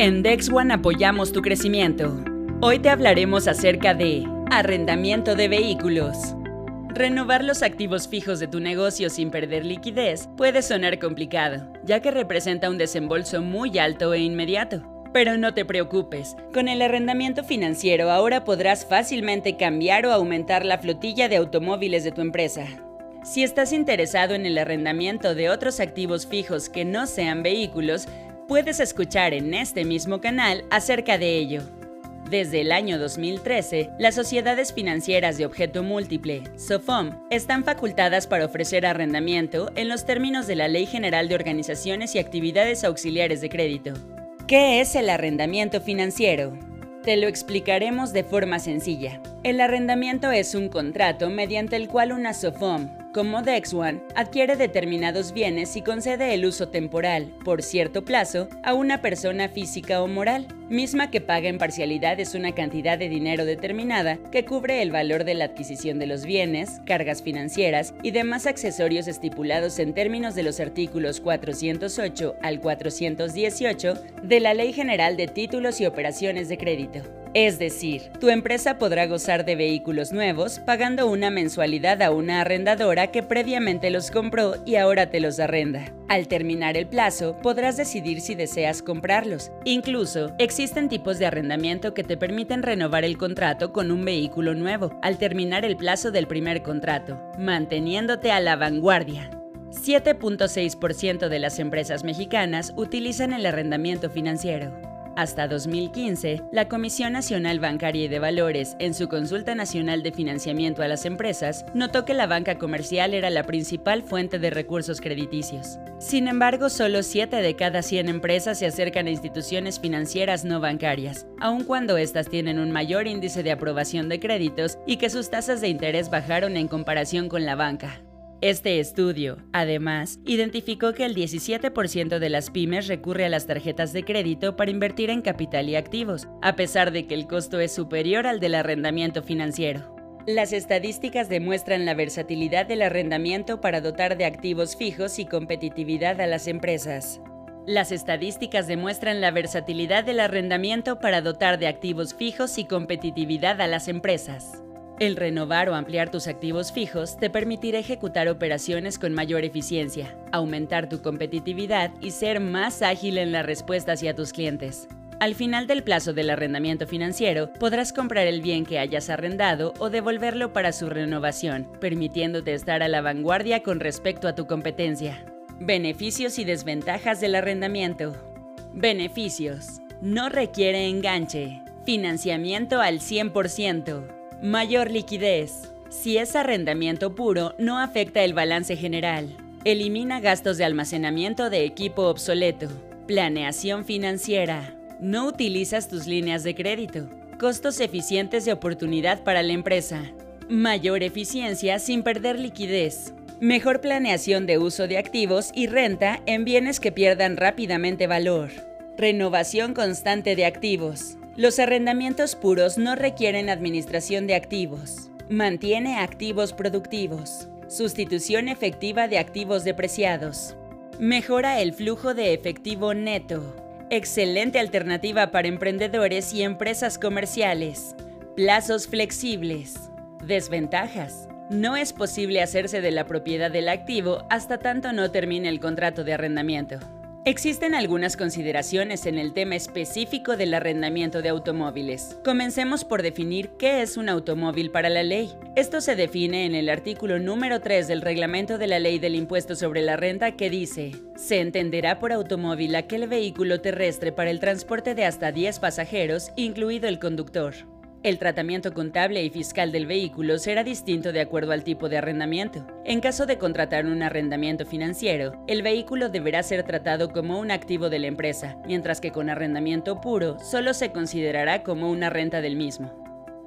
En Dex One apoyamos tu crecimiento. Hoy te hablaremos acerca de arrendamiento de vehículos. Renovar los activos fijos de tu negocio sin perder liquidez puede sonar complicado, ya que representa un desembolso muy alto e inmediato. Pero no te preocupes, con el arrendamiento financiero ahora podrás fácilmente cambiar o aumentar la flotilla de automóviles de tu empresa. Si estás interesado en el arrendamiento de otros activos fijos que no sean vehículos, puedes escuchar en este mismo canal acerca de ello. Desde el año 2013, las sociedades financieras de objeto múltiple, SOFOM, están facultadas para ofrecer arrendamiento en los términos de la Ley General de Organizaciones y Actividades Auxiliares de Crédito. ¿Qué es el arrendamiento financiero? Te lo explicaremos de forma sencilla. El arrendamiento es un contrato mediante el cual una SOFOM, como DexOne, adquiere determinados bienes y concede el uso temporal, por cierto plazo, a una persona física o moral, misma que paga en parcialidades una cantidad de dinero determinada que cubre el valor de la adquisición de los bienes, cargas financieras y demás accesorios estipulados en términos de los artículos 408 al 418 de la Ley General de Títulos y Operaciones de Crédito. Es decir, tu empresa podrá gozar de vehículos nuevos pagando una mensualidad a una arrendadora que previamente los compró y ahora te los arrenda. Al terminar el plazo, podrás decidir si deseas comprarlos. Incluso, existen tipos de arrendamiento que te permiten renovar el contrato con un vehículo nuevo al terminar el plazo del primer contrato, manteniéndote a la vanguardia. 7.6% de las empresas mexicanas utilizan el arrendamiento financiero. Hasta 2015, la Comisión Nacional Bancaria y de Valores, en su consulta nacional de financiamiento a las empresas, notó que la banca comercial era la principal fuente de recursos crediticios. Sin embargo, solo 7 de cada 100 empresas se acercan a instituciones financieras no bancarias, aun cuando éstas tienen un mayor índice de aprobación de créditos y que sus tasas de interés bajaron en comparación con la banca. Este estudio, además, identificó que el 17% de las pymes recurre a las tarjetas de crédito para invertir en capital y activos, a pesar de que el costo es superior al del arrendamiento financiero. Las estadísticas demuestran la versatilidad del arrendamiento para dotar de activos fijos y competitividad a las empresas. Las estadísticas demuestran la versatilidad del arrendamiento para dotar de activos fijos y competitividad a las empresas. El renovar o ampliar tus activos fijos te permitirá ejecutar operaciones con mayor eficiencia, aumentar tu competitividad y ser más ágil en la respuesta hacia tus clientes. Al final del plazo del arrendamiento financiero, podrás comprar el bien que hayas arrendado o devolverlo para su renovación, permitiéndote estar a la vanguardia con respecto a tu competencia. Beneficios y desventajas del arrendamiento. Beneficios. No requiere enganche. Financiamiento al 100%. Mayor liquidez. Si es arrendamiento puro, no afecta el balance general. Elimina gastos de almacenamiento de equipo obsoleto. Planeación financiera. No utilizas tus líneas de crédito. Costos eficientes de oportunidad para la empresa. Mayor eficiencia sin perder liquidez. Mejor planeación de uso de activos y renta en bienes que pierdan rápidamente valor. Renovación constante de activos. Los arrendamientos puros no requieren administración de activos. Mantiene activos productivos. Sustitución efectiva de activos depreciados. Mejora el flujo de efectivo neto. Excelente alternativa para emprendedores y empresas comerciales. Plazos flexibles. Desventajas. No es posible hacerse de la propiedad del activo hasta tanto no termine el contrato de arrendamiento. Existen algunas consideraciones en el tema específico del arrendamiento de automóviles. Comencemos por definir qué es un automóvil para la ley. Esto se define en el artículo número 3 del reglamento de la ley del impuesto sobre la renta que dice, se entenderá por automóvil aquel vehículo terrestre para el transporte de hasta 10 pasajeros, incluido el conductor. El tratamiento contable y fiscal del vehículo será distinto de acuerdo al tipo de arrendamiento. En caso de contratar un arrendamiento financiero, el vehículo deberá ser tratado como un activo de la empresa, mientras que con arrendamiento puro solo se considerará como una renta del mismo.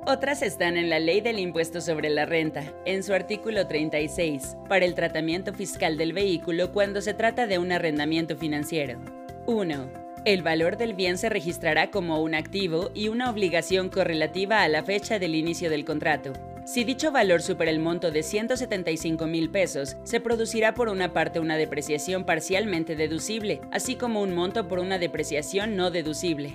Otras están en la Ley del Impuesto sobre la Renta, en su artículo 36, para el tratamiento fiscal del vehículo cuando se trata de un arrendamiento financiero. 1. El valor del bien se registrará como un activo y una obligación correlativa a la fecha del inicio del contrato. Si dicho valor supera el monto de 175 mil pesos, se producirá por una parte una depreciación parcialmente deducible, así como un monto por una depreciación no deducible.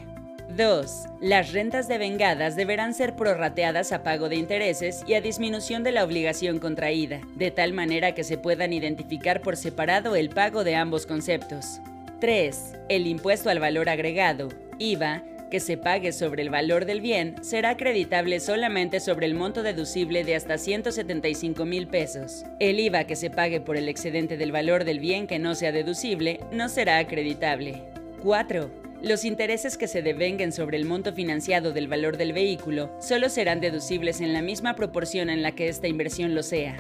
2. Las rentas devengadas deberán ser prorrateadas a pago de intereses y a disminución de la obligación contraída, de tal manera que se puedan identificar por separado el pago de ambos conceptos. 3. El impuesto al valor agregado, IVA, que se pague sobre el valor del bien será acreditable solamente sobre el monto deducible de hasta 175 mil pesos. El IVA que se pague por el excedente del valor del bien que no sea deducible no será acreditable. 4. Los intereses que se devenguen sobre el monto financiado del valor del vehículo solo serán deducibles en la misma proporción en la que esta inversión lo sea.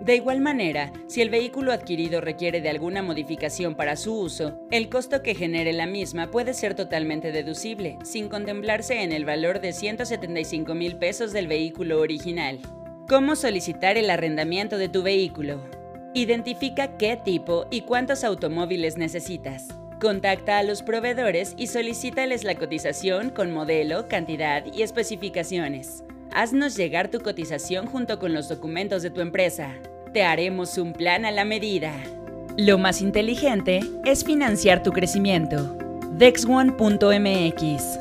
De igual manera, si el vehículo adquirido requiere de alguna modificación para su uso, el costo que genere la misma puede ser totalmente deducible, sin contemplarse en el valor de 175 mil pesos del vehículo original. ¿Cómo solicitar el arrendamiento de tu vehículo? Identifica qué tipo y cuántos automóviles necesitas. Contacta a los proveedores y solicítales la cotización con modelo, cantidad y especificaciones. Haznos llegar tu cotización junto con los documentos de tu empresa. Te haremos un plan a la medida. Lo más inteligente es financiar tu crecimiento. Dexone.mx